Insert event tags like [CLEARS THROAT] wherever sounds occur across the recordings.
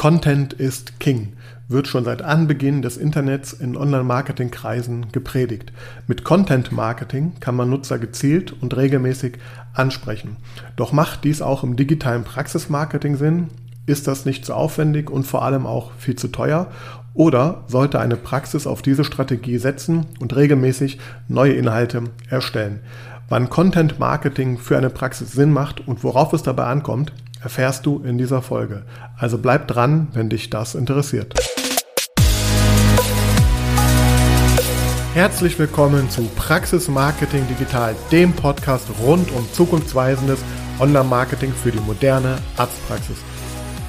Content ist King wird schon seit Anbeginn des Internets in Online-Marketing-Kreisen gepredigt. Mit Content-Marketing kann man Nutzer gezielt und regelmäßig ansprechen. Doch macht dies auch im digitalen Praxismarketing Sinn? Ist das nicht zu aufwendig und vor allem auch viel zu teuer? Oder sollte eine Praxis auf diese Strategie setzen und regelmäßig neue Inhalte erstellen? Wann Content Marketing für eine Praxis Sinn macht und worauf es dabei ankommt, erfährst du in dieser Folge. Also bleib dran, wenn dich das interessiert. Herzlich willkommen zu Praxis Marketing Digital, dem Podcast rund um zukunftsweisendes Online-Marketing für die moderne Arztpraxis.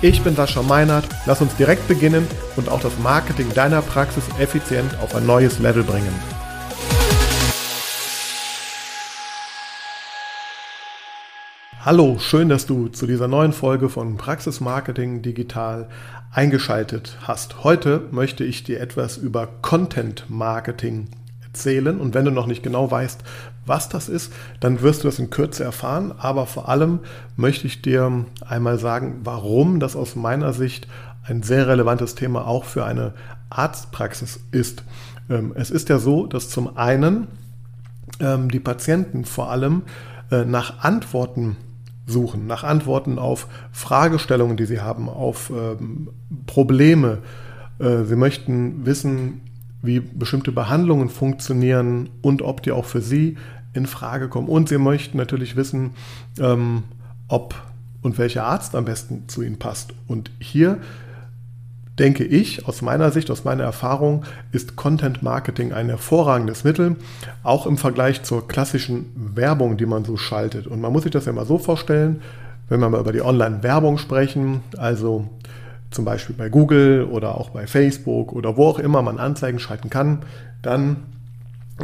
Ich bin Sascha Meinert, lass uns direkt beginnen und auch das Marketing deiner Praxis effizient auf ein neues Level bringen. Hallo, schön, dass du zu dieser neuen Folge von Praxis Marketing Digital eingeschaltet hast. Heute möchte ich dir etwas über Content Marketing erzählen und wenn du noch nicht genau weißt, was das ist, dann wirst du das in Kürze erfahren, aber vor allem möchte ich dir einmal sagen, warum das aus meiner Sicht ein sehr relevantes Thema auch für eine Arztpraxis ist. Ähm, es ist ja so, dass zum einen ähm, die Patienten vor allem äh, nach Antworten suchen, nach Antworten auf Fragestellungen, die sie haben, auf ähm, Probleme. Äh, sie möchten wissen, wie bestimmte Behandlungen funktionieren und ob die auch für sie in Frage kommen. Und sie möchten natürlich wissen, ähm, ob und welcher Arzt am besten zu ihnen passt. Und hier denke ich, aus meiner Sicht, aus meiner Erfahrung, ist Content Marketing ein hervorragendes Mittel, auch im Vergleich zur klassischen Werbung, die man so schaltet. Und man muss sich das ja mal so vorstellen, wenn wir mal über die Online-Werbung sprechen, also zum Beispiel bei Google oder auch bei Facebook oder wo auch immer man Anzeigen schalten kann, dann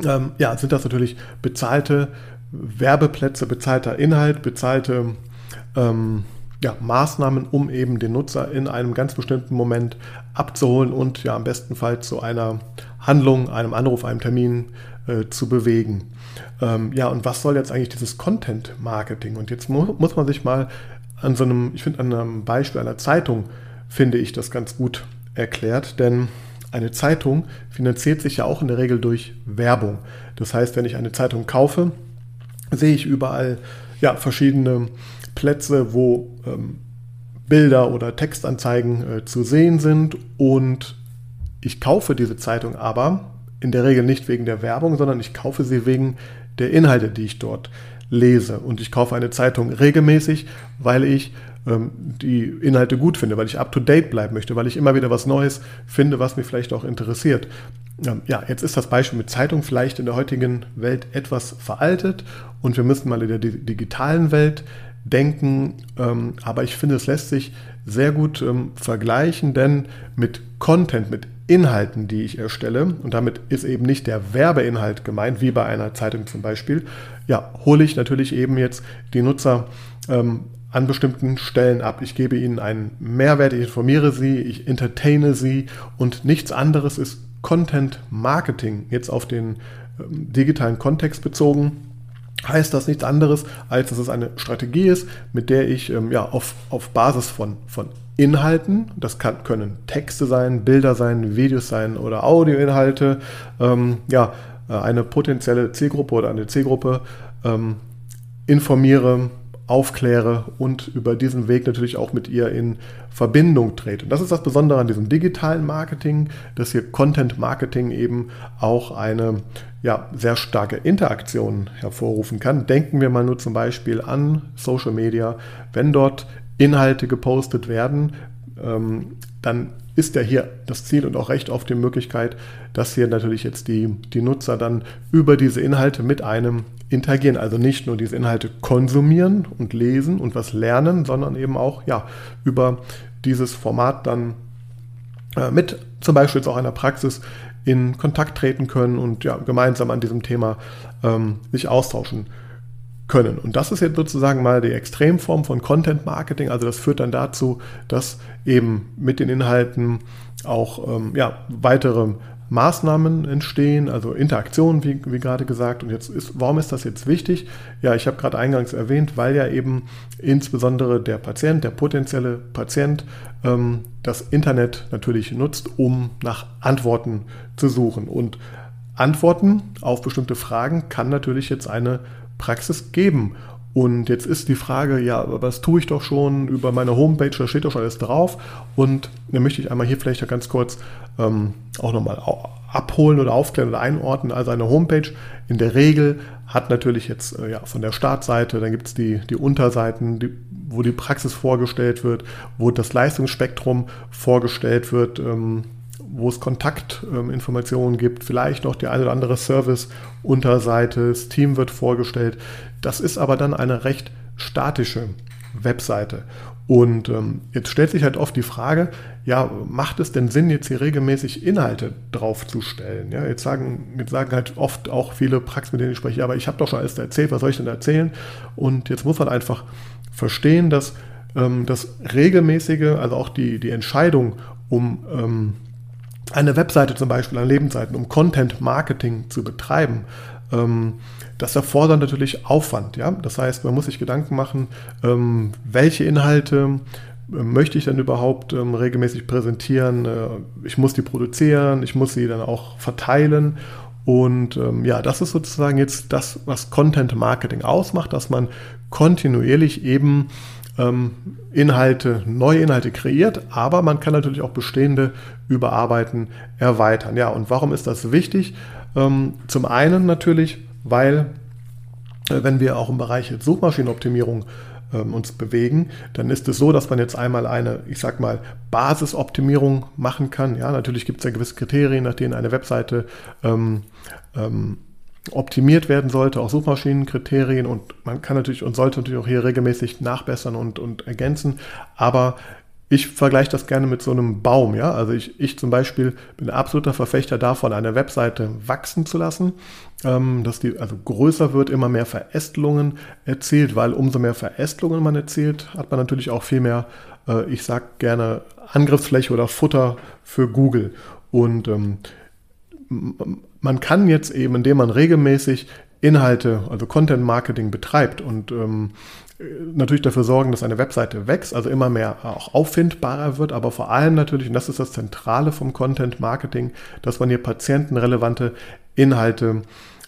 ähm, ja, sind das natürlich bezahlte Werbeplätze, bezahlter Inhalt, bezahlte ähm, ja, Maßnahmen, um eben den Nutzer in einem ganz bestimmten Moment abzuholen und ja am besten Fall zu einer Handlung, einem Anruf, einem Termin äh, zu bewegen. Ähm, ja, und was soll jetzt eigentlich dieses Content Marketing? Und jetzt mu muss man sich mal an so einem, ich finde, an einem Beispiel einer Zeitung, finde ich das ganz gut erklärt, denn eine Zeitung finanziert sich ja auch in der Regel durch Werbung. Das heißt, wenn ich eine Zeitung kaufe, sehe ich überall ja, verschiedene Plätze, wo ähm, Bilder oder Textanzeigen äh, zu sehen sind und ich kaufe diese Zeitung aber in der Regel nicht wegen der Werbung, sondern ich kaufe sie wegen der Inhalte, die ich dort lese. Und ich kaufe eine Zeitung regelmäßig, weil ich ähm, die Inhalte gut finde, weil ich up-to-date bleiben möchte, weil ich immer wieder was Neues finde, was mich vielleicht auch interessiert. Ähm, ja, jetzt ist das Beispiel mit Zeitung vielleicht in der heutigen Welt etwas veraltet und wir müssen mal in der digitalen Welt denken. Ähm, aber ich finde, es lässt sich sehr gut ähm, vergleichen, denn mit Content, mit Inhalten, die ich erstelle, und damit ist eben nicht der Werbeinhalt gemeint, wie bei einer Zeitung zum Beispiel, ja, hole ich natürlich eben jetzt die Nutzer ähm, an bestimmten Stellen ab. Ich gebe ihnen einen Mehrwert, ich informiere sie, ich entertaine sie und nichts anderes ist Content Marketing jetzt auf den ähm, digitalen Kontext bezogen heißt das nichts anderes, als dass es eine Strategie ist, mit der ich ähm, ja, auf, auf Basis von, von Inhalten, das kann, können Texte sein, Bilder sein, Videos sein oder Audioinhalte, ähm, ja, äh, eine potenzielle Zielgruppe oder eine Zielgruppe ähm, informiere, aufkläre und über diesen Weg natürlich auch mit ihr in Verbindung trete. Und das ist das Besondere an diesem digitalen Marketing, dass hier Content Marketing eben auch eine ja, sehr starke Interaktion hervorrufen kann. Denken wir mal nur zum Beispiel an Social Media. Wenn dort Inhalte gepostet werden, ähm, dann ist ja hier das Ziel und auch recht oft die Möglichkeit, dass hier natürlich jetzt die, die Nutzer dann über diese Inhalte mit einem interagieren. Also nicht nur diese Inhalte konsumieren und lesen und was lernen, sondern eben auch ja, über dieses Format dann äh, mit zum Beispiel jetzt auch einer Praxis in Kontakt treten können und ja, gemeinsam an diesem Thema ähm, sich austauschen können. Und das ist jetzt sozusagen mal die Extremform von Content Marketing. Also das führt dann dazu, dass eben mit den Inhalten auch ähm, ja, weitere Maßnahmen entstehen, also Interaktionen, wie, wie gerade gesagt. Und jetzt ist, warum ist das jetzt wichtig? Ja, ich habe gerade eingangs erwähnt, weil ja eben insbesondere der Patient, der potenzielle Patient, ähm, das Internet natürlich nutzt, um nach Antworten zu suchen. Und Antworten auf bestimmte Fragen kann natürlich jetzt eine Praxis geben. Und jetzt ist die Frage, ja, was tue ich doch schon über meine Homepage, da steht doch schon alles drauf. Und dann möchte ich einmal hier vielleicht ganz kurz ähm, auch nochmal abholen oder aufklären oder einordnen. Also eine Homepage in der Regel hat natürlich jetzt äh, ja, von der Startseite, dann gibt es die, die Unterseiten, die, wo die Praxis vorgestellt wird, wo das Leistungsspektrum vorgestellt wird. Ähm, wo es Kontaktinformationen ähm, gibt, vielleicht noch die eine oder andere Service-Unterseite, das Team wird vorgestellt. Das ist aber dann eine recht statische Webseite. Und ähm, jetzt stellt sich halt oft die Frage, ja, macht es denn Sinn, jetzt hier regelmäßig Inhalte draufzustellen? Ja, jetzt sagen, jetzt sagen halt oft auch viele Praxen, mit denen ich spreche, aber ich habe doch schon alles erzählt, was soll ich denn erzählen? Und jetzt muss man einfach verstehen, dass ähm, das regelmäßige, also auch die, die Entscheidung um ähm, eine Webseite zum Beispiel an Lebensseiten, um Content Marketing zu betreiben, ähm, das erfordert natürlich Aufwand. Ja? Das heißt, man muss sich Gedanken machen, ähm, welche Inhalte äh, möchte ich dann überhaupt ähm, regelmäßig präsentieren. Äh, ich muss die produzieren, ich muss sie dann auch verteilen. Und ähm, ja, das ist sozusagen jetzt das, was Content Marketing ausmacht, dass man kontinuierlich eben ähm, Inhalte, neue Inhalte kreiert, aber man kann natürlich auch bestehende überarbeiten, erweitern. Ja, und warum ist das wichtig? Ähm, zum einen natürlich, weil äh, wenn wir auch im Bereich Suchmaschinenoptimierung ähm, uns bewegen, dann ist es so, dass man jetzt einmal eine, ich sag mal, Basisoptimierung machen kann. Ja, natürlich gibt es ja gewisse Kriterien, nach denen eine Webseite ähm, ähm, optimiert werden sollte, auch Suchmaschinenkriterien und man kann natürlich und sollte natürlich auch hier regelmäßig nachbessern und, und ergänzen, aber ich vergleiche das gerne mit so einem Baum, ja. Also ich, ich zum Beispiel bin absoluter Verfechter davon, eine Webseite wachsen zu lassen, ähm, dass die also größer wird, immer mehr Verästelungen erzielt, weil umso mehr Verästelungen man erzielt, hat man natürlich auch viel mehr, äh, ich sag gerne Angriffsfläche oder Futter für Google. Und ähm, man kann jetzt eben, indem man regelmäßig Inhalte, also Content Marketing betreibt und ähm, natürlich dafür sorgen, dass eine Webseite wächst, also immer mehr auch auffindbarer wird, aber vor allem natürlich, und das ist das Zentrale vom Content Marketing, dass man hier patientenrelevante Inhalte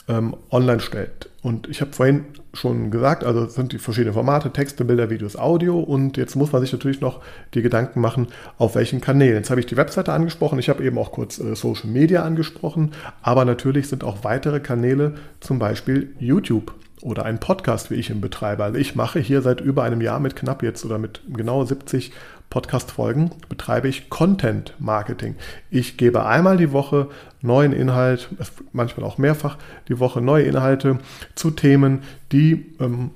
ähm, online stellt. Und ich habe vorhin schon gesagt, also es sind die verschiedenen Formate, Texte, Bilder, Videos, Audio und jetzt muss man sich natürlich noch die Gedanken machen, auf welchen Kanälen. Jetzt habe ich die Webseite angesprochen, ich habe eben auch kurz äh, Social Media angesprochen, aber natürlich sind auch weitere Kanäle, zum Beispiel YouTube oder ein Podcast, wie ich ihn betreibe. Also ich mache hier seit über einem Jahr mit knapp jetzt oder mit genau 70 Podcast-Folgen betreibe ich Content Marketing. Ich gebe einmal die Woche neuen Inhalt, manchmal auch mehrfach die Woche neue Inhalte zu Themen, die ähm,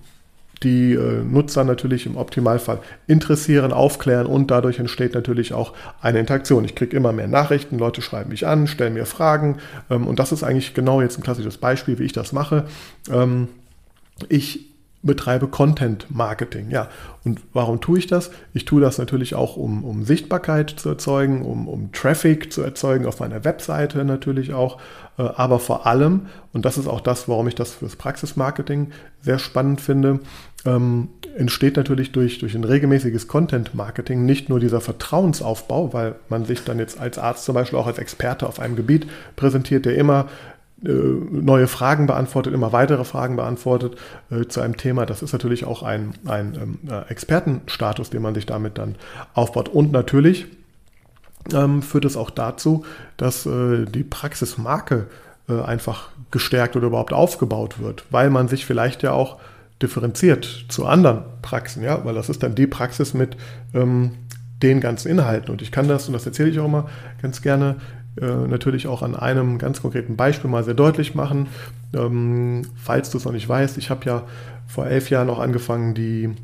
die äh, Nutzer natürlich im Optimalfall interessieren, aufklären und dadurch entsteht natürlich auch eine Interaktion. Ich kriege immer mehr Nachrichten, Leute schreiben mich an, stellen mir Fragen ähm, und das ist eigentlich genau jetzt ein klassisches Beispiel, wie ich das mache. Ähm, ich betreibe Content Marketing. Ja, und warum tue ich das? Ich tue das natürlich auch, um, um Sichtbarkeit zu erzeugen, um, um Traffic zu erzeugen auf meiner Webseite natürlich auch, äh, aber vor allem, und das ist auch das, warum ich das fürs Praxismarketing sehr spannend finde, ähm, entsteht natürlich durch, durch ein regelmäßiges Content Marketing nicht nur dieser Vertrauensaufbau, weil man sich dann jetzt als Arzt zum Beispiel auch als Experte auf einem Gebiet präsentiert, der immer neue Fragen beantwortet, immer weitere Fragen beantwortet äh, zu einem Thema. Das ist natürlich auch ein, ein ähm, äh, Expertenstatus, den man sich damit dann aufbaut. Und natürlich ähm, führt es auch dazu, dass äh, die Praxismarke äh, einfach gestärkt oder überhaupt aufgebaut wird, weil man sich vielleicht ja auch differenziert zu anderen Praxen, ja, weil das ist dann die Praxis mit ähm, den ganzen Inhalten. Und ich kann das, und das erzähle ich auch immer ganz gerne, äh, natürlich auch an einem ganz konkreten Beispiel mal sehr deutlich machen. Ähm, falls du es noch nicht weißt, ich habe ja vor elf Jahren auch angefangen, die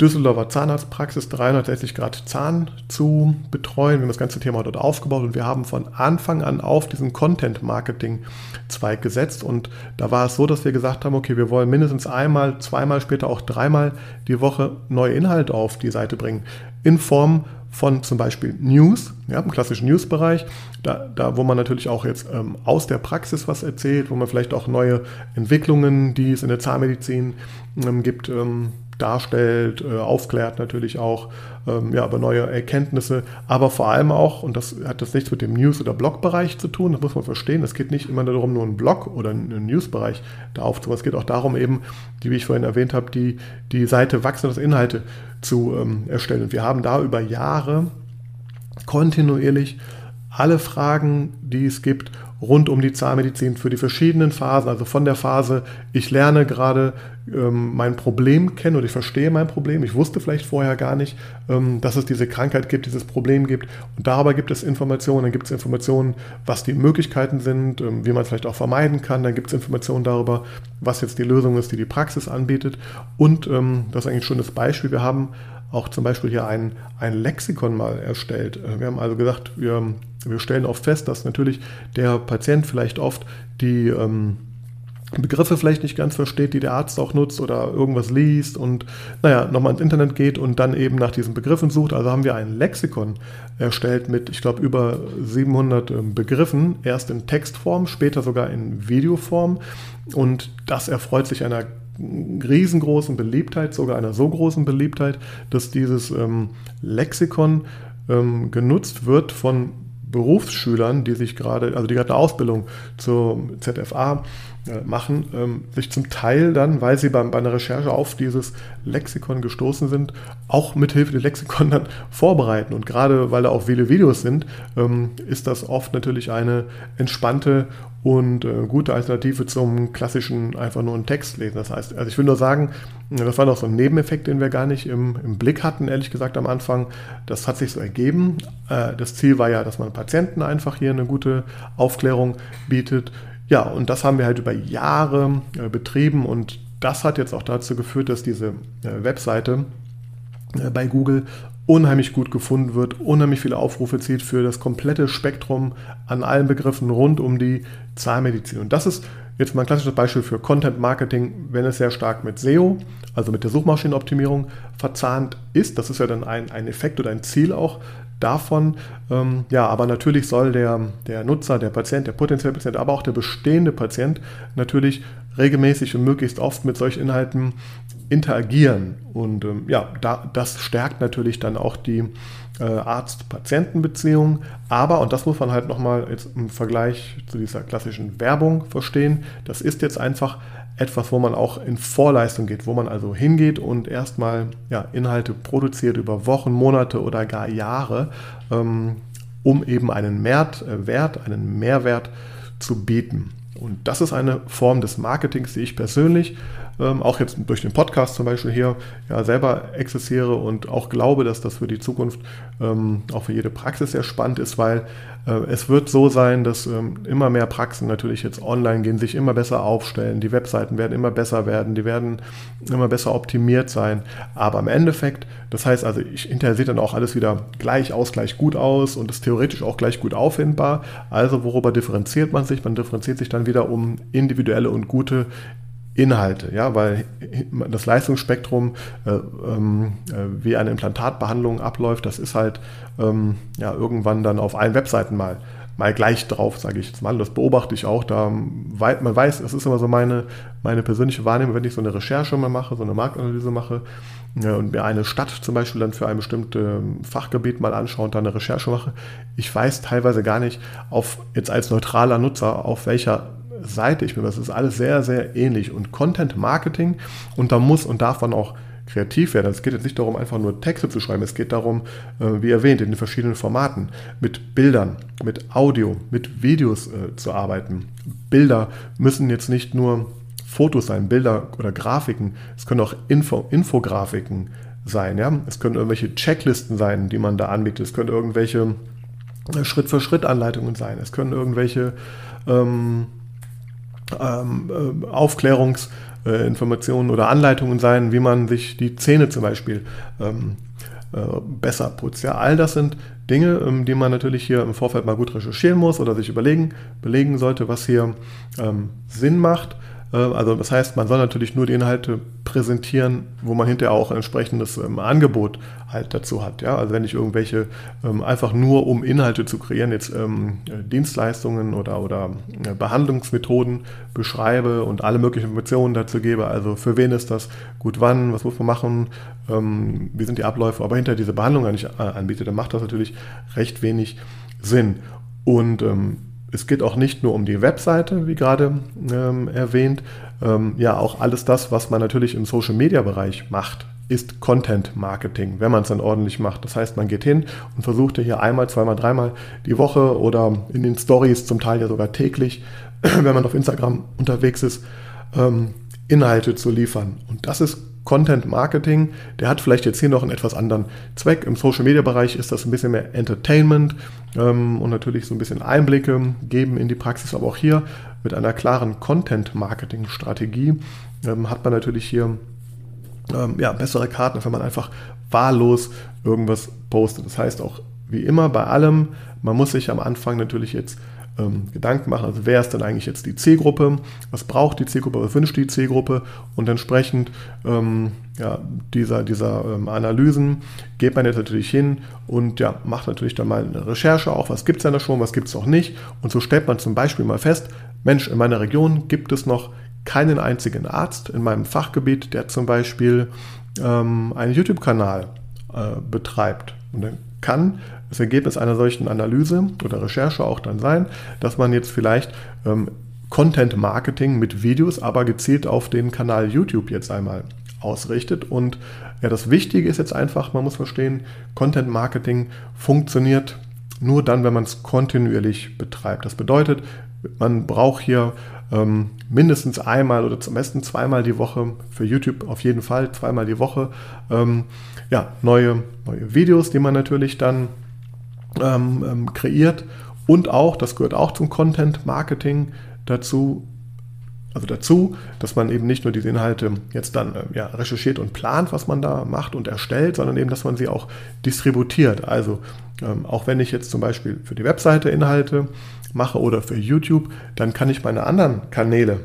Düsseldorfer Zahnarztpraxis 360 Grad Zahn zu betreuen. Wir haben das ganze Thema dort aufgebaut und wir haben von Anfang an auf diesen Content-Marketing-Zweig gesetzt. Und da war es so, dass wir gesagt haben, okay, wir wollen mindestens einmal, zweimal, später auch dreimal die Woche neue Inhalte auf die Seite bringen. In Form von zum Beispiel News, ja, im klassischen News-Bereich, da, da, wo man natürlich auch jetzt ähm, aus der Praxis was erzählt, wo man vielleicht auch neue Entwicklungen, die es in der Zahnmedizin ähm, gibt, ähm, darstellt, äh, aufklärt natürlich auch ähm, ja, über neue Erkenntnisse, aber vor allem auch, und das hat das nichts mit dem News- oder Blog-Bereich zu tun, das muss man verstehen, es geht nicht immer darum, nur einen Blog oder einen News-Bereich da aufzubauen, es geht auch darum eben, die, wie ich vorhin erwähnt habe, die, die Seite wachsende Inhalte zu ähm, erstellen. Und wir haben da über Jahre kontinuierlich alle Fragen, die es gibt, rund um die Zahnmedizin für die verschiedenen Phasen, also von der Phase, ich lerne gerade ähm, mein Problem kennen oder ich verstehe mein Problem, ich wusste vielleicht vorher gar nicht, ähm, dass es diese Krankheit gibt, dieses Problem gibt. Und darüber gibt es Informationen, dann gibt es Informationen, was die Möglichkeiten sind, ähm, wie man es vielleicht auch vermeiden kann, dann gibt es Informationen darüber, was jetzt die Lösung ist, die die Praxis anbietet. Und ähm, das ist eigentlich schon das Beispiel, wir haben auch zum Beispiel hier ein, ein Lexikon mal erstellt. Äh, wir haben also gesagt, wir, wir stellen oft fest, dass natürlich der Patient vielleicht oft die ähm, Begriffe vielleicht nicht ganz versteht, die der Arzt auch nutzt oder irgendwas liest und naja, nochmal ins Internet geht und dann eben nach diesen Begriffen sucht. Also haben wir ein Lexikon erstellt mit, ich glaube, über 700 ähm, Begriffen, erst in Textform, später sogar in Videoform und das erfreut sich einer riesengroßen Beliebtheit, sogar einer so großen Beliebtheit, dass dieses ähm, Lexikon ähm, genutzt wird von Berufsschülern, die sich gerade, also die gerade eine Ausbildung zur ZFA machen, ähm, sich zum Teil dann, weil sie beim, bei einer Recherche auf dieses Lexikon gestoßen sind, auch mit Hilfe des Lexikon dann vorbereiten. Und gerade weil da auch viele Videos sind, ähm, ist das oft natürlich eine entspannte und äh, gute Alternative zum klassischen einfach nur einen Text lesen. Das heißt, also ich will nur sagen, das war noch so ein Nebeneffekt, den wir gar nicht im, im Blick hatten, ehrlich gesagt am Anfang. Das hat sich so ergeben. Äh, das Ziel war ja, dass man Patienten einfach hier eine gute Aufklärung bietet. Ja, und das haben wir halt über Jahre äh, betrieben und das hat jetzt auch dazu geführt, dass diese äh, Webseite äh, bei Google unheimlich gut gefunden wird, unheimlich viele Aufrufe zieht für das komplette Spektrum an allen Begriffen rund um die Zahnmedizin. Und das ist jetzt mal ein klassisches Beispiel für Content Marketing, wenn es sehr stark mit SEO, also mit der Suchmaschinenoptimierung verzahnt ist. Das ist ja dann ein, ein Effekt oder ein Ziel auch davon. Ähm, ja, aber natürlich soll der, der Nutzer, der Patient, der potenzielle Patient, aber auch der bestehende Patient natürlich regelmäßig und möglichst oft mit solchen Inhalten interagieren. Und ähm, ja, da, das stärkt natürlich dann auch die äh, Arzt-Patienten-Beziehung. Aber, und das muss man halt nochmal im Vergleich zu dieser klassischen Werbung verstehen, das ist jetzt einfach etwas, wo man auch in Vorleistung geht, wo man also hingeht und erstmal ja, Inhalte produziert über Wochen, Monate oder gar Jahre, ähm, um eben einen äh, Wert, einen Mehrwert zu bieten. Und das ist eine Form des Marketings, die ich persönlich ähm, auch jetzt durch den Podcast zum Beispiel hier ja selber exerziere und auch glaube, dass das für die Zukunft ähm, auch für jede Praxis sehr spannend ist, weil äh, es wird so sein, dass ähm, immer mehr Praxen natürlich jetzt online gehen, sich immer besser aufstellen, die Webseiten werden immer besser werden, die werden immer besser optimiert sein, aber im Endeffekt, das heißt also, ich hinterher sieht dann auch alles wieder gleich aus, gleich gut aus und ist theoretisch auch gleich gut auffindbar, also worüber differenziert man sich? Man differenziert sich dann wieder um individuelle und gute Inhalte, ja, weil das Leistungsspektrum, äh, ähm, äh, wie eine Implantatbehandlung abläuft, das ist halt ähm, ja irgendwann dann auf allen Webseiten mal mal gleich drauf, sage ich jetzt mal. Das beobachte ich auch. Da man weiß, das ist immer so meine, meine persönliche Wahrnehmung, wenn ich so eine Recherche mal mache, so eine Marktanalyse mache ja, und mir eine Stadt zum Beispiel dann für ein bestimmtes Fachgebiet mal anschaue und dann eine Recherche mache. Ich weiß teilweise gar nicht, auf jetzt als neutraler Nutzer, auf welcher Seite ich bin. Das ist alles sehr, sehr ähnlich. Und Content Marketing, und da muss und darf man auch kreativ werden. Es geht jetzt nicht darum, einfach nur Texte zu schreiben. Es geht darum, äh, wie erwähnt, in den verschiedenen Formaten, mit Bildern, mit Audio, mit Videos äh, zu arbeiten. Bilder müssen jetzt nicht nur Fotos sein, Bilder oder Grafiken. Es können auch Info, Infografiken sein. Ja? Es können irgendwelche Checklisten sein, die man da anbietet. Es können irgendwelche Schritt-für-Schritt-Anleitungen sein. Es können irgendwelche ähm, ähm, äh, Aufklärungsinformationen oder Anleitungen sein, wie man sich die Zähne zum Beispiel ähm, äh, besser putzt. Ja, all das sind Dinge, ähm, die man natürlich hier im Vorfeld mal gut recherchieren muss oder sich überlegen, belegen sollte, was hier ähm, Sinn macht. Äh, also das heißt, man soll natürlich nur die Inhalte präsentieren, wo man hinterher auch ein entsprechendes ähm, Angebot halt dazu hat. Ja? Also wenn ich irgendwelche ähm, einfach nur um Inhalte zu kreieren, jetzt ähm, Dienstleistungen oder, oder äh, Behandlungsmethoden beschreibe und alle möglichen Informationen dazu gebe, also für wen ist das gut wann, was muss man machen, ähm, wie sind die Abläufe, aber hinter diese Behandlung nicht äh, anbietet, dann macht das natürlich recht wenig Sinn. Und ähm, es geht auch nicht nur um die Webseite, wie gerade ähm, erwähnt. Ähm, ja, auch alles das, was man natürlich im Social-Media-Bereich macht, ist Content Marketing, wenn man es dann ordentlich macht. Das heißt, man geht hin und versucht hier einmal, zweimal, dreimal die Woche oder in den Stories zum Teil ja sogar täglich, [CLEARS THROAT] wenn man auf Instagram unterwegs ist, ähm, Inhalte zu liefern. Und das ist Content Marketing, der hat vielleicht jetzt hier noch einen etwas anderen Zweck. Im Social Media Bereich ist das ein bisschen mehr Entertainment ähm, und natürlich so ein bisschen Einblicke geben in die Praxis. Aber auch hier mit einer klaren Content Marketing Strategie ähm, hat man natürlich hier ähm, ja, bessere Karten, wenn man einfach wahllos irgendwas postet. Das heißt auch wie immer bei allem, man muss sich am Anfang natürlich jetzt ähm, Gedanken machen, also wer ist denn eigentlich jetzt die Zielgruppe, was braucht die Zielgruppe, was wünscht die Zielgruppe und entsprechend ähm, ja, dieser, dieser ähm, Analysen geht man jetzt natürlich hin und ja, macht natürlich dann mal eine Recherche auch, was gibt es denn da schon, was gibt es noch nicht und so stellt man zum Beispiel mal fest, Mensch, in meiner Region gibt es noch keinen einzigen Arzt in meinem Fachgebiet, der zum Beispiel ähm, einen YouTube-Kanal äh, betreibt. Und dann kann das Ergebnis einer solchen Analyse oder Recherche auch dann sein, dass man jetzt vielleicht ähm, Content Marketing mit Videos, aber gezielt auf den Kanal YouTube jetzt einmal ausrichtet. Und ja, das Wichtige ist jetzt einfach, man muss verstehen, Content Marketing funktioniert nur dann, wenn man es kontinuierlich betreibt. Das bedeutet, man braucht hier ähm, mindestens einmal oder zum besten zweimal die Woche für YouTube auf jeden Fall zweimal die Woche ähm, ja, neue, neue Videos, die man natürlich dann ähm, ähm, kreiert und auch, das gehört auch zum Content Marketing dazu, also dazu, dass man eben nicht nur diese Inhalte jetzt dann äh, ja, recherchiert und plant, was man da macht und erstellt, sondern eben, dass man sie auch distributiert. Also ähm, auch wenn ich jetzt zum Beispiel für die Webseite Inhalte mache oder für YouTube, dann kann ich meine anderen Kanäle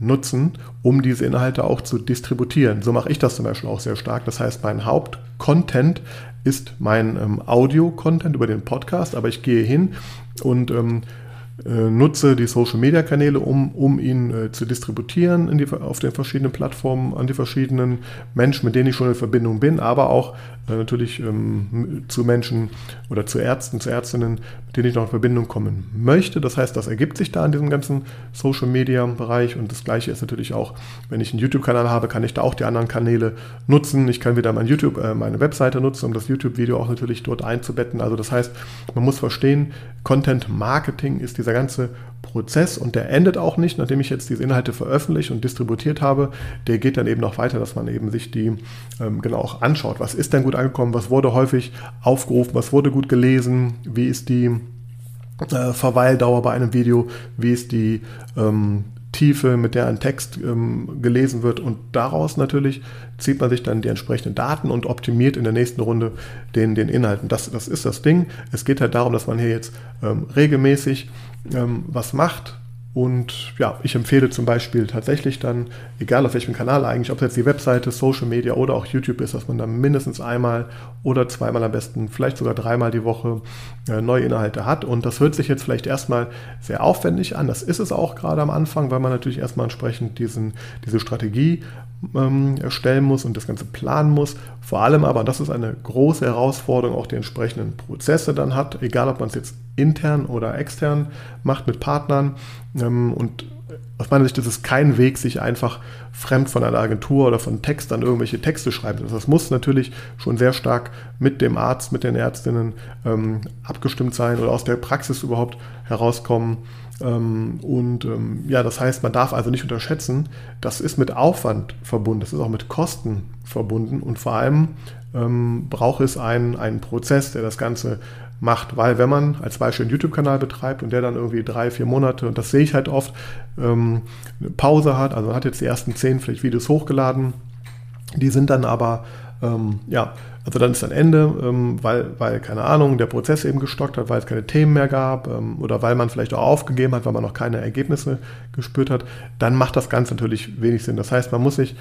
nutzen, um diese Inhalte auch zu distributieren. So mache ich das zum Beispiel auch sehr stark. Das heißt, mein Hauptcontent ist mein ähm, Audio-Content über den Podcast, aber ich gehe hin und ähm, äh, nutze die Social-Media-Kanäle, um, um ihn äh, zu distributieren die, auf den verschiedenen Plattformen, an die verschiedenen Menschen, mit denen ich schon in Verbindung bin, aber auch natürlich ähm, zu Menschen oder zu Ärzten, zu Ärztinnen, mit denen ich noch in Verbindung kommen möchte. Das heißt, das ergibt sich da in diesem ganzen Social-Media-Bereich und das Gleiche ist natürlich auch, wenn ich einen YouTube-Kanal habe, kann ich da auch die anderen Kanäle nutzen. Ich kann wieder mein YouTube, äh, meine Webseite nutzen, um das YouTube-Video auch natürlich dort einzubetten. Also das heißt, man muss verstehen, Content-Marketing ist diese dieser ganze Prozess und der endet auch nicht, nachdem ich jetzt diese Inhalte veröffentlicht und distributiert habe. Der geht dann eben noch weiter, dass man eben sich die ähm, genau auch anschaut. Was ist denn gut angekommen? Was wurde häufig aufgerufen? Was wurde gut gelesen? Wie ist die äh, Verweildauer bei einem Video? Wie ist die ähm, Tiefe, mit der ein Text ähm, gelesen wird und daraus natürlich zieht man sich dann die entsprechenden Daten und optimiert in der nächsten Runde den, den Inhalten. Das, das ist das Ding. Es geht halt darum, dass man hier jetzt ähm, regelmäßig ähm, was macht, und ja, ich empfehle zum Beispiel tatsächlich dann, egal auf welchem Kanal eigentlich, ob es jetzt die Webseite, Social Media oder auch YouTube ist, dass man dann mindestens einmal oder zweimal am besten, vielleicht sogar dreimal die Woche äh, neue Inhalte hat. Und das hört sich jetzt vielleicht erstmal sehr aufwendig an. Das ist es auch gerade am Anfang, weil man natürlich erstmal entsprechend diesen, diese Strategie ähm, erstellen muss und das Ganze planen muss. Vor allem aber, das ist eine große Herausforderung, auch die entsprechenden Prozesse dann hat, egal ob man es jetzt intern oder extern macht mit Partnern. Ähm, und aus meiner Sicht ist es kein Weg, sich einfach fremd von einer Agentur oder von Text an irgendwelche Texte schreiben. Das muss natürlich schon sehr stark mit dem Arzt, mit den Ärztinnen ähm, abgestimmt sein oder aus der Praxis überhaupt herauskommen. Ähm, und ähm, ja, das heißt, man darf also nicht unterschätzen, das ist mit Aufwand verbunden, das ist auch mit Kosten verbunden und vor allem ähm, braucht es einen, einen Prozess, der das Ganze macht, weil wenn man als Beispiel einen YouTube-Kanal betreibt und der dann irgendwie drei, vier Monate, und das sehe ich halt oft, ähm, eine Pause hat. Also man hat jetzt die ersten zehn vielleicht Videos hochgeladen. Die sind dann aber, ähm, ja, also dann ist dann Ende, ähm, weil, weil, keine Ahnung, der Prozess eben gestockt hat, weil es keine Themen mehr gab ähm, oder weil man vielleicht auch aufgegeben hat, weil man noch keine Ergebnisse gespürt hat, dann macht das Ganze natürlich wenig Sinn. Das heißt, man muss sich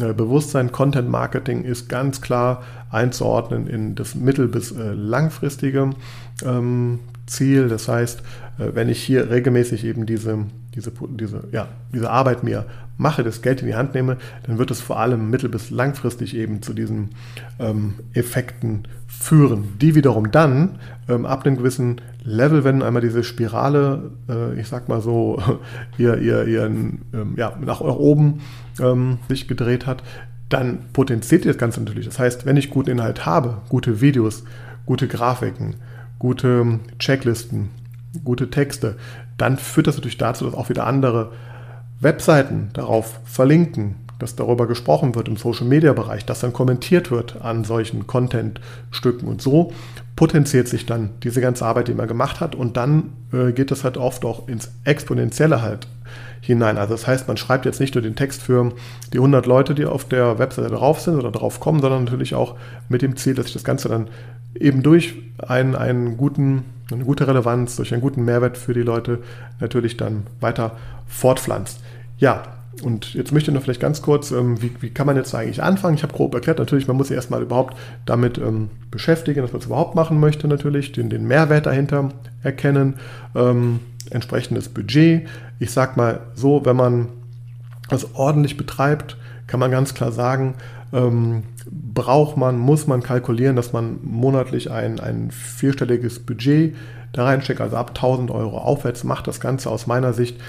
äh, bewusst sein, Content Marketing ist ganz klar einzuordnen in das mittel- bis äh, langfristige ähm, Ziel. Das heißt, äh, wenn ich hier regelmäßig eben diese, diese, diese, ja, diese Arbeit mir mache, das Geld in die Hand nehme, dann wird es vor allem mittel- bis langfristig eben zu diesen ähm, Effekten führen, die wiederum dann ähm, ab einem gewissen Level, wenn einmal diese Spirale, äh, ich sag mal so, [LAUGHS] ihr, ihr, ihren, ähm, ja, nach oben ähm, sich gedreht hat, dann potenziert ihr das Ganze natürlich. Das heißt, wenn ich guten Inhalt habe, gute Videos, gute Grafiken, gute Checklisten, gute Texte, dann führt das natürlich dazu, dass auch wieder andere Webseiten darauf verlinken, dass darüber gesprochen wird im Social-Media-Bereich, dass dann kommentiert wird an solchen Content-Stücken und so potenziert sich dann diese ganze Arbeit, die man gemacht hat und dann äh, geht das halt oft auch ins Exponentielle halt hinein. Also das heißt, man schreibt jetzt nicht nur den Text für die 100 Leute, die auf der Webseite drauf sind oder drauf kommen, sondern natürlich auch mit dem Ziel, dass sich das Ganze dann eben durch einen, einen guten, eine gute Relevanz, durch einen guten Mehrwert für die Leute natürlich dann weiter fortpflanzt. Ja, und jetzt möchte ich noch vielleicht ganz kurz, ähm, wie, wie, kann man jetzt eigentlich anfangen? Ich habe grob erklärt, natürlich, man muss sich erstmal überhaupt damit ähm, beschäftigen, dass man es überhaupt machen möchte, natürlich, den, den Mehrwert dahinter erkennen, ähm, entsprechendes Budget. Ich sage mal so, wenn man das ordentlich betreibt, kann man ganz klar sagen, ähm, braucht man, muss man kalkulieren, dass man monatlich ein, ein vierstelliges Budget da reinsteckt, also ab 1000 Euro aufwärts, macht das Ganze aus meiner Sicht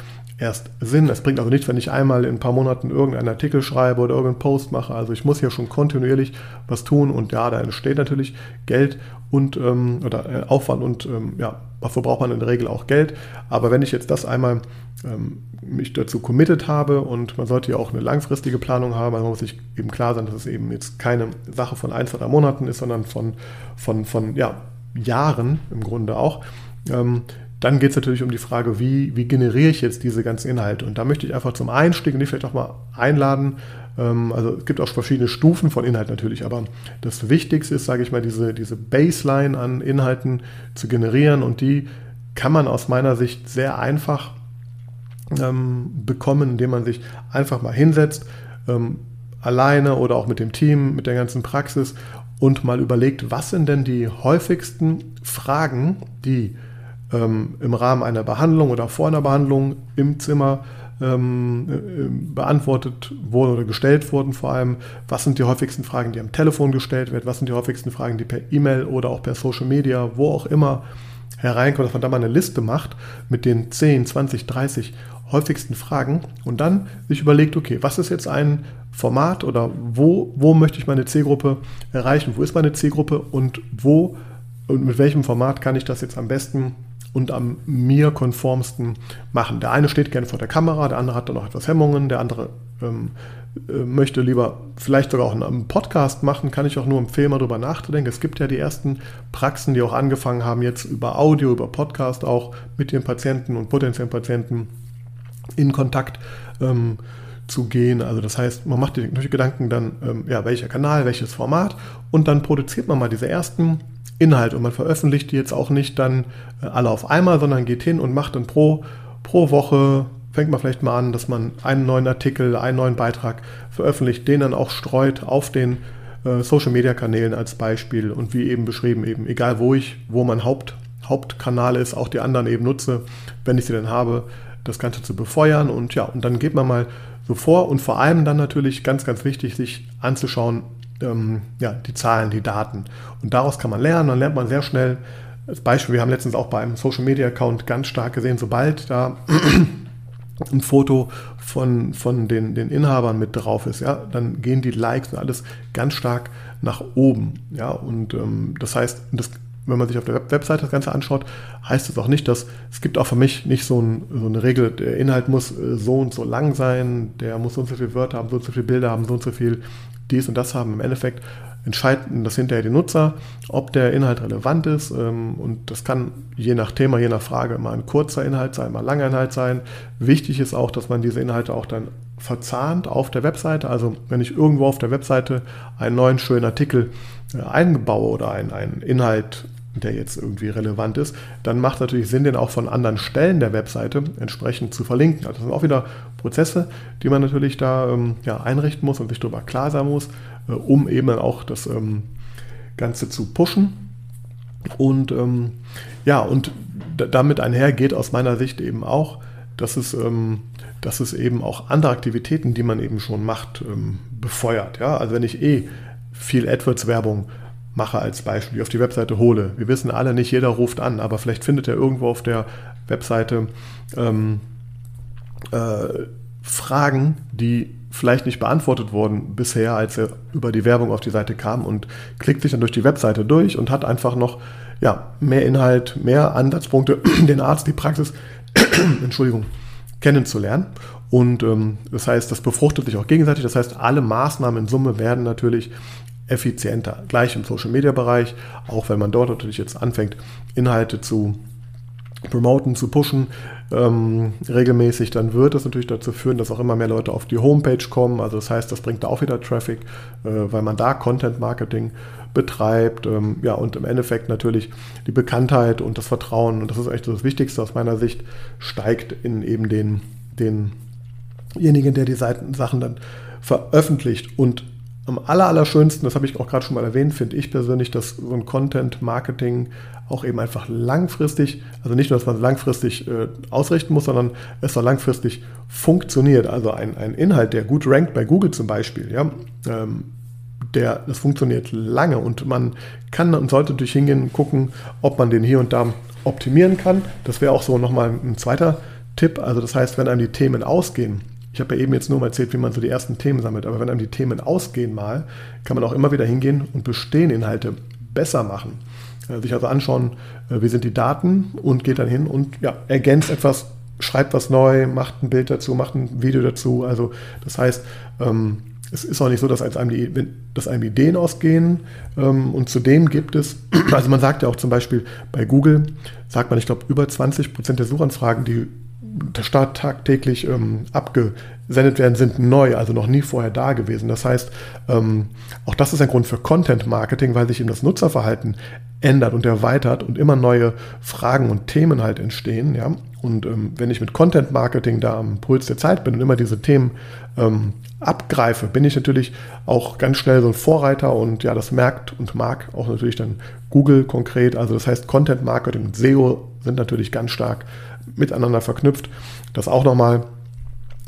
erst Sinn. Es bringt also nichts, wenn ich einmal in ein paar Monaten irgendeinen Artikel schreibe oder irgendeinen Post mache. Also ich muss hier schon kontinuierlich was tun und ja, da entsteht natürlich Geld und ähm, oder äh, Aufwand und ähm, ja, dafür braucht man in der Regel auch Geld. Aber wenn ich jetzt das einmal ähm, mich dazu committed habe und man sollte ja auch eine langfristige Planung haben, also man muss sich eben klar sein, dass es eben jetzt keine Sache von ein, zwei, Monaten ist, sondern von, von, von ja, Jahren im Grunde auch. Ähm, dann geht es natürlich um die Frage, wie, wie generiere ich jetzt diese ganzen Inhalte? Und da möchte ich einfach zum Einstieg und dich vielleicht auch mal einladen. Ähm, also es gibt auch verschiedene Stufen von Inhalt natürlich, aber das Wichtigste ist, sage ich mal, diese, diese Baseline an Inhalten zu generieren und die kann man aus meiner Sicht sehr einfach ähm, bekommen, indem man sich einfach mal hinsetzt, ähm, alleine oder auch mit dem Team, mit der ganzen Praxis und mal überlegt, was sind denn die häufigsten Fragen, die ähm, im Rahmen einer Behandlung oder vor einer Behandlung im Zimmer ähm, äh, beantwortet wurden oder gestellt wurden vor allem. Was sind die häufigsten Fragen, die am Telefon gestellt werden? Was sind die häufigsten Fragen, die per E-Mail oder auch per Social Media, wo auch immer hereinkommen, dass man da mal eine Liste macht mit den 10, 20, 30 häufigsten Fragen und dann sich überlegt, okay, was ist jetzt ein Format oder wo, wo möchte ich meine Zielgruppe erreichen? Wo ist meine Zielgruppe und wo und mit welchem Format kann ich das jetzt am besten und am mir konformsten machen. Der eine steht gerne vor der Kamera, der andere hat dann noch etwas Hemmungen, der andere ähm, äh, möchte lieber vielleicht sogar auch einen Podcast machen, kann ich auch nur empfehlen, mal darüber nachzudenken. Es gibt ja die ersten Praxen, die auch angefangen haben, jetzt über Audio, über Podcast auch mit den Patienten und potenziellen Patienten in Kontakt ähm, zu gehen. Also das heißt, man macht sich Gedanken dann, ähm, ja, welcher Kanal, welches Format und dann produziert man mal diese ersten Inhalt. Und man veröffentlicht die jetzt auch nicht dann äh, alle auf einmal, sondern geht hin und macht dann pro, pro Woche, fängt man vielleicht mal an, dass man einen neuen Artikel, einen neuen Beitrag veröffentlicht, den dann auch streut auf den äh, Social Media Kanälen als Beispiel und wie eben beschrieben, eben egal wo ich, wo mein Haupt, Hauptkanal ist, auch die anderen eben nutze, wenn ich sie dann habe, das Ganze zu befeuern und ja, und dann geht man mal so vor und vor allem dann natürlich ganz, ganz wichtig, sich anzuschauen, ähm, ja, die Zahlen, die Daten. Und daraus kann man lernen. Dann lernt man sehr schnell. Als Beispiel, wir haben letztens auch bei einem Social Media Account ganz stark gesehen, sobald da [CLEARS THROAT] ein Foto von, von den, den Inhabern mit drauf ist, ja, dann gehen die Likes und alles ganz stark nach oben. Ja, und ähm, das heißt, das, wenn man sich auf der Web Webseite das Ganze anschaut, heißt es auch nicht, dass es gibt auch für mich nicht so, ein, so eine Regel, der Inhalt muss äh, so und so lang sein, der muss so und so viele Wörter haben, so und so viele Bilder haben, so und so viel dies und das haben. Im Endeffekt entscheiden das hinterher die Nutzer, ob der Inhalt relevant ist. Ähm, und das kann je nach Thema, je nach Frage mal ein kurzer Inhalt sein, mal ein langer Inhalt sein. Wichtig ist auch, dass man diese Inhalte auch dann verzahnt auf der Webseite. Also wenn ich irgendwo auf der Webseite einen neuen schönen Artikel äh, einbaue oder einen, einen Inhalt der jetzt irgendwie relevant ist, dann macht es natürlich Sinn, den auch von anderen Stellen der Webseite entsprechend zu verlinken. Also das sind auch wieder Prozesse, die man natürlich da ähm, ja, einrichten muss und sich darüber klar sein muss, äh, um eben dann auch das ähm, Ganze zu pushen. Und ähm, ja, und damit einher geht aus meiner Sicht eben auch, dass es, ähm, dass es eben auch andere Aktivitäten, die man eben schon macht, ähm, befeuert. Ja? Also wenn ich eh viel AdWords-Werbung mache als Beispiel, auf die Webseite hole. Wir wissen alle, nicht jeder ruft an, aber vielleicht findet er irgendwo auf der Webseite ähm, äh, Fragen, die vielleicht nicht beantwortet wurden bisher, als er über die Werbung auf die Seite kam und klickt sich dann durch die Webseite durch und hat einfach noch ja, mehr Inhalt, mehr Ansatzpunkte, [CLEARS THROAT] den Arzt, die Praxis, [CLEARS THROAT] Entschuldigung, kennenzulernen. Und ähm, das heißt, das befruchtet sich auch gegenseitig. Das heißt, alle Maßnahmen in Summe werden natürlich effizienter. Gleich im Social-Media-Bereich, auch wenn man dort natürlich jetzt anfängt, Inhalte zu promoten, zu pushen, ähm, regelmäßig, dann wird das natürlich dazu führen, dass auch immer mehr Leute auf die Homepage kommen. Also das heißt, das bringt da auch wieder Traffic, äh, weil man da Content-Marketing betreibt. Ähm, ja, und im Endeffekt natürlich die Bekanntheit und das Vertrauen, und das ist echt das Wichtigste aus meiner Sicht, steigt in eben den, denjenigen, der die Seiten, Sachen dann veröffentlicht. Und am aller, allerschönsten, das habe ich auch gerade schon mal erwähnt, finde ich persönlich, dass so ein Content-Marketing auch eben einfach langfristig, also nicht nur, dass man es langfristig äh, ausrichten muss, sondern es soll langfristig funktioniert. Also ein, ein Inhalt, der gut rankt bei Google zum Beispiel, ja, ähm, der, das funktioniert lange und man kann und sollte durch hingehen gucken, ob man den hier und da optimieren kann. Das wäre auch so nochmal ein zweiter Tipp. Also das heißt, wenn einem die Themen ausgehen, ich habe ja eben jetzt nur mal erzählt, wie man so die ersten Themen sammelt, aber wenn einem die Themen ausgehen mal, kann man auch immer wieder hingehen und bestehende Inhalte besser machen. Äh, sich also anschauen, äh, wie sind die Daten und geht dann hin und ja, ergänzt etwas, schreibt was neu, macht ein Bild dazu, macht ein Video dazu. Also das heißt, ähm, es ist auch nicht so, dass einem, die, dass einem Ideen ausgehen ähm, und zudem gibt es, [CLEARS THROAT] also man sagt ja auch zum Beispiel bei Google, sagt man, ich glaube, über 20 Prozent der Suchanfragen, die der Start tagtäglich ähm, abgesendet werden, sind neu, also noch nie vorher da gewesen. Das heißt, ähm, auch das ist ein Grund für Content Marketing, weil sich eben das Nutzerverhalten ändert und erweitert und immer neue Fragen und Themen halt entstehen. Ja? Und ähm, wenn ich mit Content Marketing da am Puls der Zeit bin und immer diese Themen ähm, abgreife, bin ich natürlich auch ganz schnell so ein Vorreiter und ja, das merkt und mag auch natürlich dann Google konkret. Also das heißt, Content Marketing und SEO sind natürlich ganz stark miteinander verknüpft. Das auch nochmal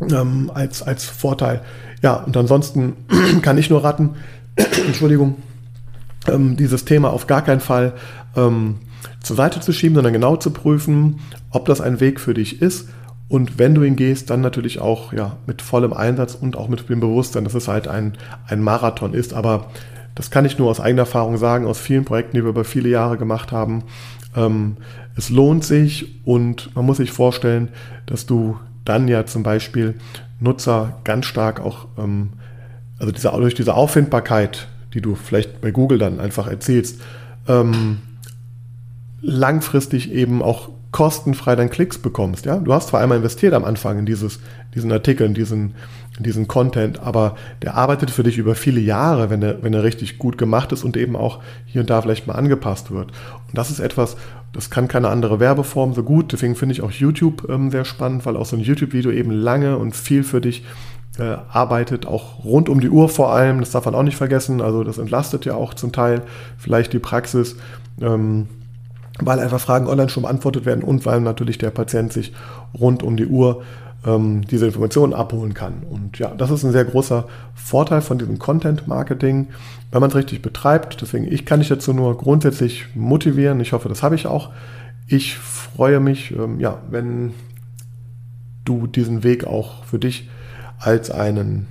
ähm, als, als Vorteil. Ja, und ansonsten [CLEARS THROAT] kann ich nur raten, [CLEARS THROAT] Entschuldigung, ähm, dieses Thema auf gar keinen Fall ähm, zur Seite zu schieben, sondern genau zu prüfen, ob das ein Weg für dich ist. Und wenn du ihn gehst, dann natürlich auch ja, mit vollem Einsatz und auch mit dem Bewusstsein, dass es halt ein, ein Marathon ist. Aber das kann ich nur aus eigener Erfahrung sagen, aus vielen Projekten, die wir über viele Jahre gemacht haben. Ähm, es lohnt sich und man muss sich vorstellen, dass du dann ja zum Beispiel Nutzer ganz stark auch, ähm, also diese, durch diese Auffindbarkeit, die du vielleicht bei Google dann einfach erzielst, ähm, langfristig eben auch kostenfrei dann Klicks bekommst. Ja? Du hast zwar einmal investiert am Anfang in dieses, diesen Artikel, in diesen, in diesen Content, aber der arbeitet für dich über viele Jahre, wenn er, wenn richtig gut gemacht ist und eben auch hier und da vielleicht mal angepasst wird. Und das ist etwas, das kann keine andere Werbeform so gut. Deswegen finde ich auch YouTube ähm, sehr spannend, weil auch so ein YouTube-Video eben lange und viel für dich äh, arbeitet, auch rund um die Uhr vor allem. Das darf man auch nicht vergessen. Also das entlastet ja auch zum Teil vielleicht die Praxis. Ähm, weil einfach Fragen online schon beantwortet werden und weil natürlich der Patient sich rund um die Uhr ähm, diese Informationen abholen kann. Und ja, das ist ein sehr großer Vorteil von diesem Content-Marketing, wenn man es richtig betreibt. Deswegen, ich kann dich dazu nur grundsätzlich motivieren. Ich hoffe, das habe ich auch. Ich freue mich, ähm, ja, wenn du diesen Weg auch für dich als einen,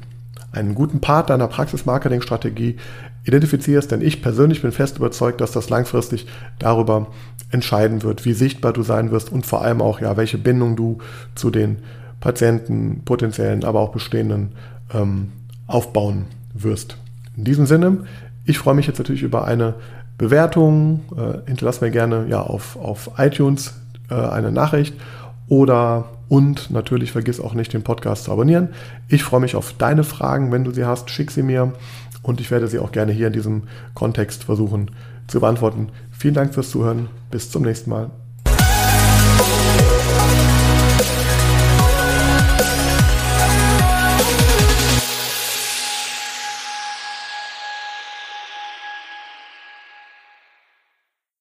einen guten Part deiner Praxis-Marketing-Strategie identifizierst, denn ich persönlich bin fest überzeugt, dass das langfristig darüber entscheiden wird, wie sichtbar du sein wirst und vor allem auch, ja, welche Bindung du zu den Patienten, potenziellen, aber auch bestehenden ähm, aufbauen wirst. In diesem Sinne, Ich freue mich jetzt natürlich über eine Bewertung. Äh, hinterlass mir gerne ja, auf, auf iTunes äh, eine Nachricht oder und natürlich vergiss auch nicht, den Podcast zu abonnieren. Ich freue mich auf deine Fragen. Wenn du sie hast, schick sie mir und ich werde sie auch gerne hier in diesem Kontext versuchen zu beantworten. Vielen Dank fürs Zuhören. Bis zum nächsten Mal.